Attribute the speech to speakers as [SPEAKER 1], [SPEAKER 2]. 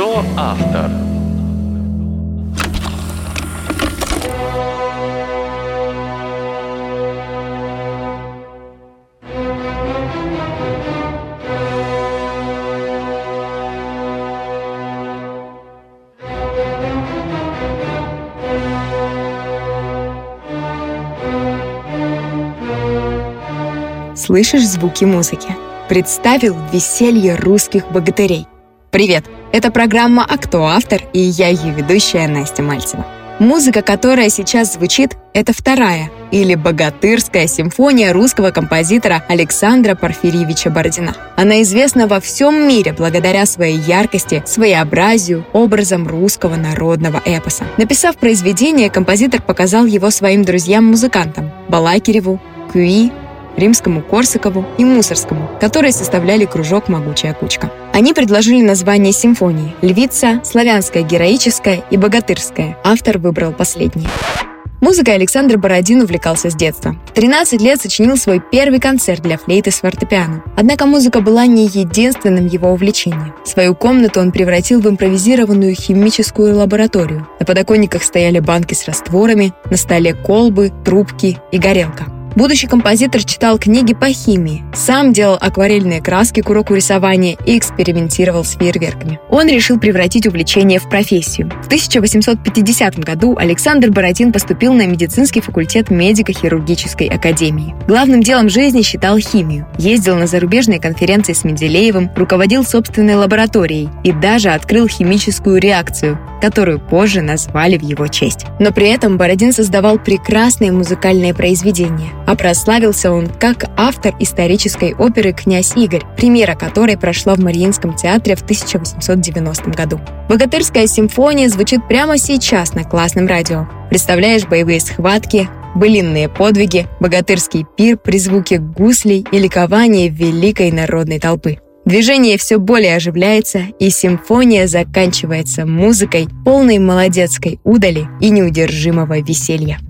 [SPEAKER 1] Кто автор?
[SPEAKER 2] Слышишь звуки музыки? Представил веселье русских богатырей. Привет! Это программа «А кто автор?» и я ее ведущая Настя Мальцева. Музыка, которая сейчас звучит, это вторая или богатырская симфония русского композитора Александра Порфирьевича Бородина. Она известна во всем мире благодаря своей яркости, своеобразию, образом русского народного эпоса. Написав произведение, композитор показал его своим друзьям-музыкантам Балакиреву, Кюи, Римскому Корсакову и Мусорскому, которые составляли кружок «Могучая кучка». Они предложили название симфонии – «Львица», «Славянская героическая» и «Богатырская». Автор выбрал последнее. Музыкой Александр Бородин увлекался с детства. В 13 лет сочинил свой первый концерт для флейты с фортепиано. Однако музыка была не единственным его увлечением. Свою комнату он превратил в импровизированную химическую лабораторию. На подоконниках стояли банки с растворами, на столе колбы, трубки и горелка. Будущий композитор читал книги по химии, сам делал акварельные краски к уроку рисования и экспериментировал с фейерверками. Он решил превратить увлечение в профессию. В 1850 году Александр Бородин поступил на медицинский факультет медико-хирургической академии. Главным делом жизни считал химию, ездил на зарубежные конференции с Менделеевым, руководил собственной лабораторией и даже открыл химическую реакцию, которую позже назвали в его честь. Но при этом Бородин создавал прекрасные музыкальные произведения, а прославился он как автор исторической оперы «Князь Игорь», премьера которой прошла в Мариинском театре в 1890 году. «Богатырская симфония» звучит прямо сейчас на классном радио. Представляешь боевые схватки, былинные подвиги, богатырский пир при звуке гуслей и ликование великой народной толпы. Движение все более оживляется, и симфония заканчивается музыкой, полной молодецкой удали и неудержимого веселья.